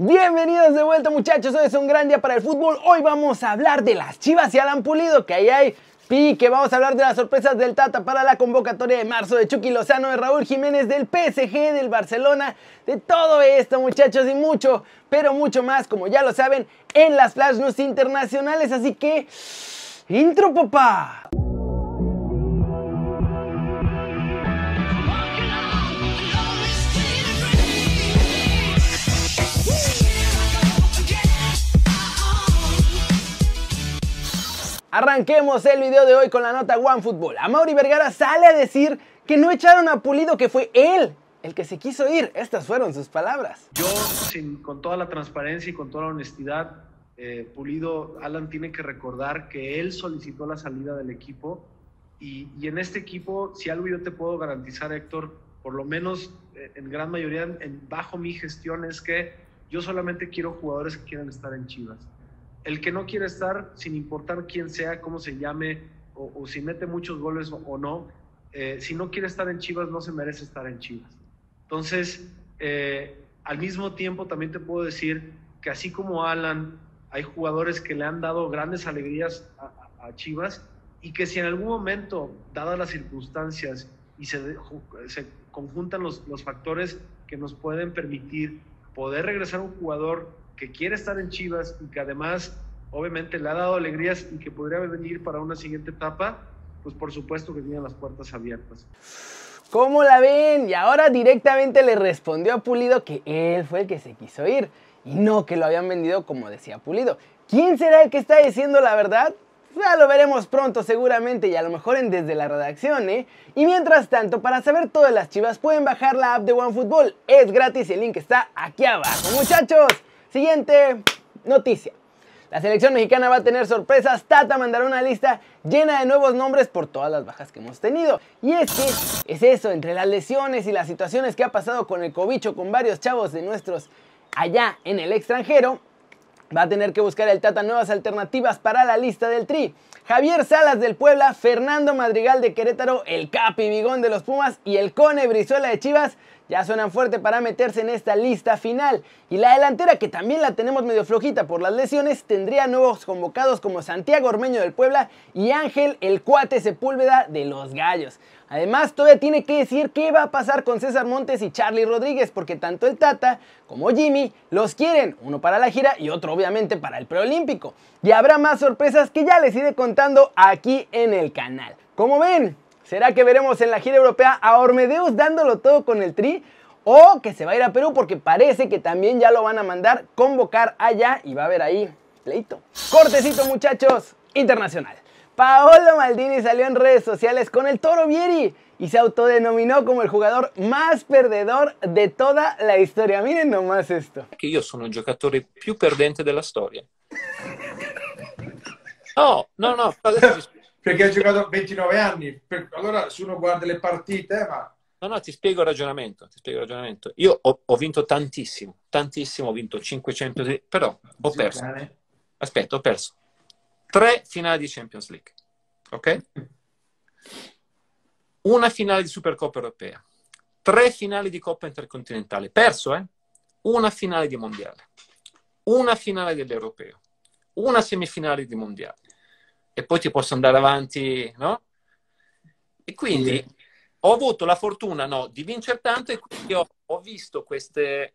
Bienvenidos de vuelta muchachos, hoy es un gran día para el fútbol. Hoy vamos a hablar de las Chivas y Alan Pulido, que ahí hay pique. Vamos a hablar de las sorpresas del Tata para la convocatoria de marzo, de Chucky Lozano, de Raúl Jiménez, del PSG, del Barcelona, de todo esto muchachos y mucho, pero mucho más, como ya lo saben, en las Flash News internacionales. Así que, intro papá. Arranquemos el video de hoy con la nota One Football. Mauri Vergara sale a decir que no echaron a Pulido, que fue él el que se quiso ir. Estas fueron sus palabras. Yo, con toda la transparencia y con toda la honestidad, eh, Pulido, Alan tiene que recordar que él solicitó la salida del equipo y, en este equipo, si algo yo te puedo garantizar, Héctor, por lo menos eh, en gran mayoría, bajo mi gestión, es que yo solamente quiero jugadores que quieran estar en Chivas el que no quiere estar, sin importar quién sea, cómo se llame, o, si mete muchos goles o, no, eh, si no quiere estar en Chivas, no se merece estar en Chivas. Entonces, eh, al mismo tiempo también te puedo decir que así como Alan, hay jugadores que le han dado grandes alegrías a, Chivas y que si en algún momento, dadas las circunstancias y se, conjuntan los, los factores que nos pueden permitir poder regresar a un jugador que quiere estar en Chivas y que además obviamente le ha dado alegrías y que podría venir para una siguiente etapa, pues por supuesto que tiene las puertas abiertas. ¿Cómo la ven? Y ahora directamente le respondió a Pulido que él fue el que se quiso ir y no que lo habían vendido como decía Pulido. ¿Quién será el que está diciendo la verdad? Ya lo veremos pronto seguramente y a lo mejor en desde la redacción, ¿eh? Y mientras tanto, para saber todo de las chivas pueden bajar la app de OneFootball. Es gratis y el link está aquí abajo. Muchachos, Siguiente noticia. La selección mexicana va a tener sorpresas. Tata mandará una lista llena de nuevos nombres por todas las bajas que hemos tenido. Y es que es eso, entre las lesiones y las situaciones que ha pasado con el cobicho con varios chavos de nuestros allá en el extranjero, va a tener que buscar el Tata nuevas alternativas para la lista del Tri. Javier Salas del Puebla, Fernando Madrigal de Querétaro, el Capi Bigón de los Pumas y el Cone Brizuela de Chivas ya suenan fuerte para meterse en esta lista final. Y la delantera, que también la tenemos medio flojita por las lesiones, tendría nuevos convocados como Santiago Ormeño del Puebla y Ángel el Cuate Sepúlveda de los Gallos. Además, todavía tiene que decir qué va a pasar con César Montes y Charlie Rodríguez, porque tanto el Tata como Jimmy los quieren, uno para la gira y otro obviamente para el preolímpico. Y habrá más sorpresas que ya les iré contando aquí en el canal. Como ven, ¿Será que veremos en la gira europea a Ormedeus dándolo todo con el Tri? ¿O que se va a ir a Perú porque parece que también ya lo van a mandar convocar allá y va a haber ahí pleito? Cortecito muchachos, internacional. Paolo Maldini salió en redes sociales con el Toro Vieri y se autodenominó como el jugador más perdedor de toda la historia. Miren nomás esto. Que yo soy el giocatore più perdente de la historia. No, no, no, perché ha giocato 29 anni. Per, allora se uno guarda le partite, ma... No, no, ti spiego il ragionamento, ti spiego il ragionamento. Io ho, ho vinto tantissimo, tantissimo, ho vinto 5 Champions League, però ho perso. Aspetta, ho perso tre finali di Champions League, ok? Una finale di Supercoppa europea, tre finali di Coppa intercontinentale, perso, eh? Una finale di mondiale, una finale dell'europeo, una semifinale di mondiale e poi ti posso andare avanti, no? E quindi sì. ho avuto la fortuna no, di vincere tanto e quindi ho, ho visto queste,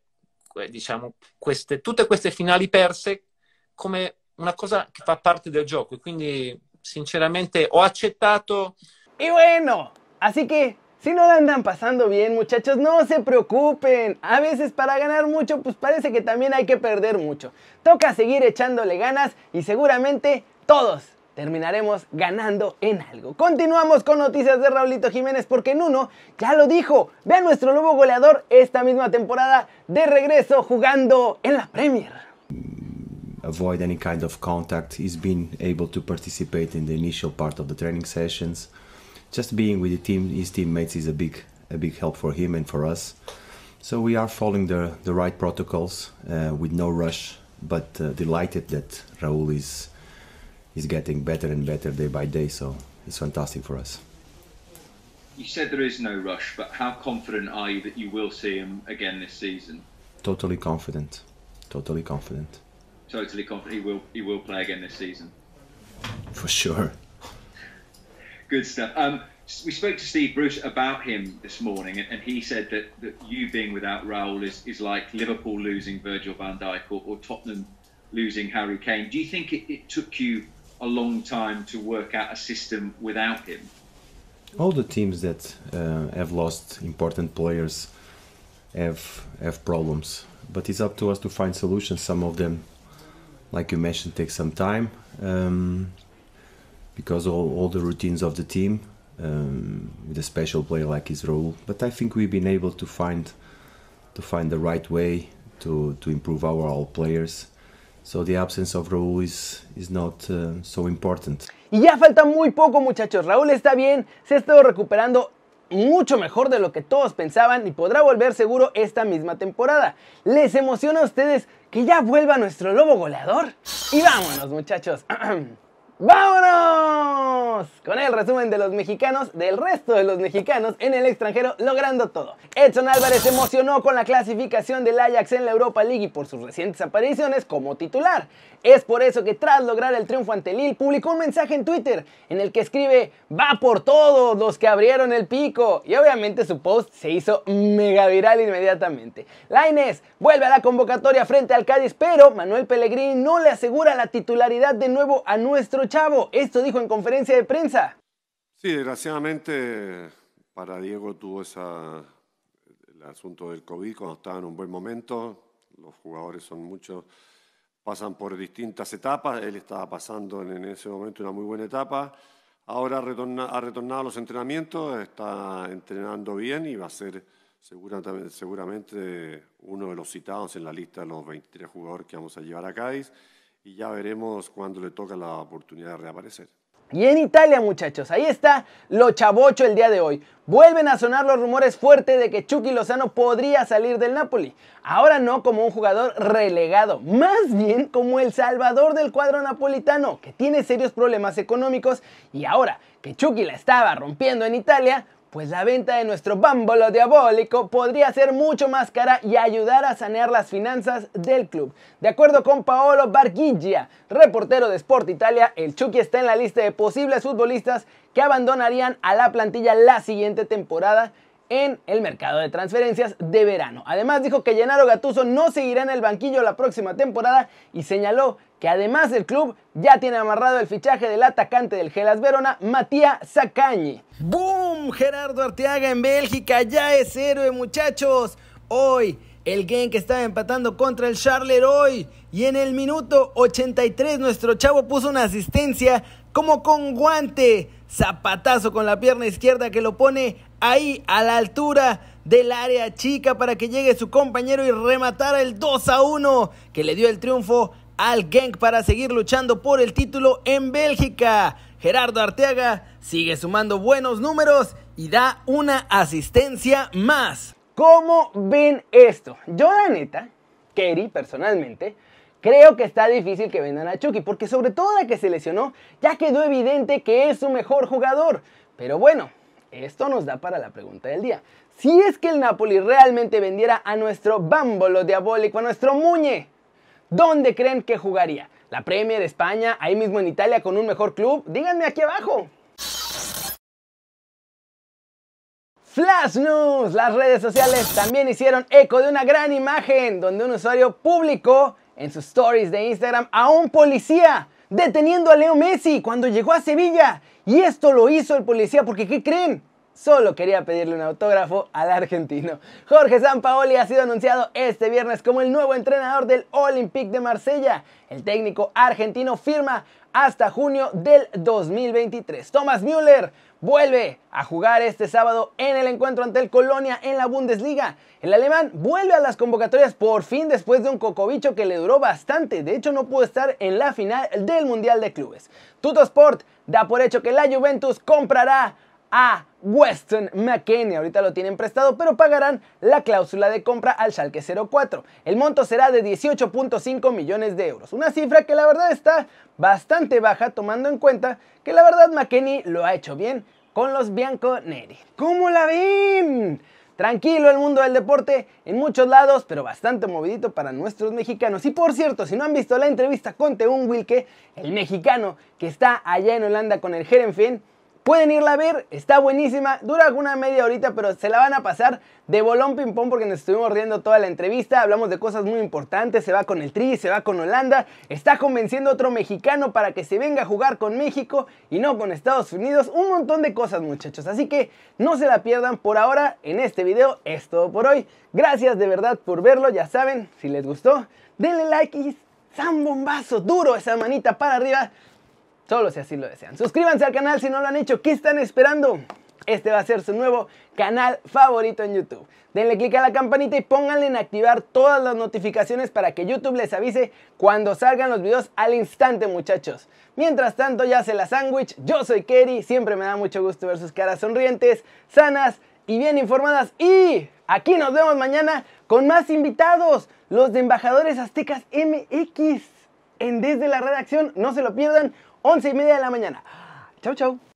diciamo, queste, tutte queste finali perse come una cosa che fa parte del gioco. E quindi, sinceramente, ho accettato. Y bueno, así que Si no la andan pasando bien, muchachos, no se preocupen. A veces para ganar mucho, pues parece que también hay que perder mucho. Toca seguir echándole ganas y seguramente todos terminaremos ganando en algo. Continuamos con noticias de Raulito Jiménez porque en uno ya lo dijo. Ve a nuestro nuevo goleador esta misma temporada de regreso jugando en la Premier. Avoid any kind of contact. He's been able to participate in the initial part of the training sessions. Just being with the team, his teammates is a big, a big help for him and for us. So we are following the, right protocols uh, with no rush, but uh, delighted that Raul is he's getting better and better day by day. So it's fantastic for us. You said there is no rush, but how confident are you that you will see him again this season? Totally confident. totally confident. Totally confident he will he will play again this season. For sure. Good stuff. Um, we spoke to Steve Bruce about him this morning, and, and he said that, that you being without Raul is, is like Liverpool losing Virgil van Dijk or, or Tottenham losing Harry Kane. Do you think it, it took you a long time to work out a system without him? All the teams that uh, have lost important players have have problems, but it's up to us to find solutions. Some of them, like you mentioned, take some time um, because all, all the routines of the team um, with a special player like Israel. But I think we've been able to find to find the right way to to improve our all players. So the absence of Raúl is is not uh, so important. Y ya falta muy poco, muchachos. Raúl está bien, se ha estado recuperando mucho mejor de lo que todos pensaban y podrá volver seguro esta misma temporada. ¿Les emociona a ustedes que ya vuelva nuestro lobo goleador? Y vámonos, muchachos. ¡Vámonos! Con el resumen de los mexicanos, del resto de los mexicanos en el extranjero, logrando todo. Edson Álvarez se emocionó con la clasificación del Ajax en la Europa League y por sus recientes apariciones como titular. Es por eso que tras lograr el triunfo ante Lille, publicó un mensaje en Twitter en el que escribe Va por todos los que abrieron el pico. Y obviamente su post se hizo mega viral inmediatamente. Laines vuelve a la convocatoria frente al Cádiz, pero Manuel Pellegrini no le asegura la titularidad de nuevo a nuestro chavo. Esto dijo en conferencia de Sí, desgraciadamente para Diego tuvo esa, el asunto del COVID cuando estaba en un buen momento. Los jugadores son muchos, pasan por distintas etapas. Él estaba pasando en, ese momento una muy buena etapa. Ahora ha retornado a los entrenamientos, está entrenando bien y va a ser seguramente, seguramente uno de los citados en la lista de los 23 jugadores que vamos a llevar a Cádiz y ya veremos cuándo le toca la oportunidad de reaparecer. Y en Italia, muchachos, ahí está lo chavocho el día de hoy. Vuelven a sonar los rumores fuertes de que Chucky Lozano podría salir del Napoli. Ahora no como un jugador relegado, más bien como el salvador del cuadro napolitano, que tiene serios problemas económicos y ahora que Chucky la estaba rompiendo en Italia, pues la venta de nuestro bámbolo diabólico podría ser mucho más cara y ayudar a sanear las finanzas del club. De acuerdo con Paolo Barghiglia, reportero de Sport Italia, el Chucky está en la lista de posibles futbolistas que abandonarían a la plantilla la siguiente temporada en el mercado de transferencias de verano. Además dijo que Gennaro Gattuso no seguirá en el banquillo la próxima temporada y señaló que además el club ya tiene amarrado el fichaje del atacante del Gelas Verona, Matías Zacañi. ¡Boom! Gerardo Arteaga en Bélgica ya es héroe, muchachos. Hoy el que estaba empatando contra el Charleroi y en el minuto 83 nuestro chavo puso una asistencia como con guante, zapatazo con la pierna izquierda que lo pone ahí a la altura del área chica para que llegue su compañero y rematara el 2 a 1 que le dio el triunfo al Genk para seguir luchando por el título en Bélgica. Gerardo Arteaga sigue sumando buenos números y da una asistencia más. ¿Cómo ven esto? Yo la neta, Kerry personalmente, Creo que está difícil que vendan a Chucky, porque sobre todo la que se lesionó, ya quedó evidente que es su mejor jugador. Pero bueno, esto nos da para la pregunta del día. Si es que el Napoli realmente vendiera a nuestro bámbolo diabólico, a nuestro Muñe, ¿dónde creen que jugaría? ¿La Premier España, ahí mismo en Italia con un mejor club? Díganme aquí abajo. Flash News, las redes sociales también hicieron eco de una gran imagen donde un usuario publicó en sus stories de Instagram a un policía deteniendo a Leo Messi cuando llegó a Sevilla. Y esto lo hizo el policía porque, ¿qué creen? Solo quería pedirle un autógrafo al argentino. Jorge Sampaoli ha sido anunciado este viernes como el nuevo entrenador del Olympique de Marsella. El técnico argentino firma hasta junio del 2023. Thomas Müller vuelve a jugar este sábado en el encuentro ante el Colonia en la Bundesliga. El alemán vuelve a las convocatorias por fin después de un cocobicho que le duró bastante. De hecho, no pudo estar en la final del Mundial de Clubes. Tuto Sport da por hecho que la Juventus comprará a Weston McKennie. Ahorita lo tienen prestado, pero pagarán la cláusula de compra al Schalke 04. El monto será de 18.5 millones de euros. Una cifra que la verdad está bastante baja tomando en cuenta que la verdad McKennie lo ha hecho bien con los Bianco Neri. ¿Cómo la ven? Tranquilo el mundo del deporte en muchos lados, pero bastante movidito para nuestros mexicanos. Y por cierto, si no han visto la entrevista con Teun Wilke, el mexicano que está allá en Holanda con el Herenfen, Pueden irla a ver, está buenísima, dura alguna media horita, pero se la van a pasar de bolón ping pong porque nos estuvimos riendo toda la entrevista, hablamos de cosas muy importantes, se va con el Tri, se va con Holanda, está convenciendo a otro mexicano para que se venga a jugar con México y no con Estados Unidos, un montón de cosas muchachos, así que no se la pierdan por ahora en este video, es todo por hoy, gracias de verdad por verlo, ya saben, si les gustó, denle like y zambombazo duro esa manita para arriba, Solo si así lo desean. Suscríbanse al canal si no lo han hecho. ¿Qué están esperando? Este va a ser su nuevo canal favorito en YouTube. Denle click a la campanita y pónganle en activar todas las notificaciones para que YouTube les avise cuando salgan los videos al instante, muchachos. Mientras tanto, ya se la sándwich. Yo soy Kerry. Siempre me da mucho gusto ver sus caras sonrientes, sanas y bien informadas. Y aquí nos vemos mañana con más invitados. Los de Embajadores Aztecas MX. En Desde la Redacción. No se lo pierdan. 11 y media de la mañana. Chau, chau.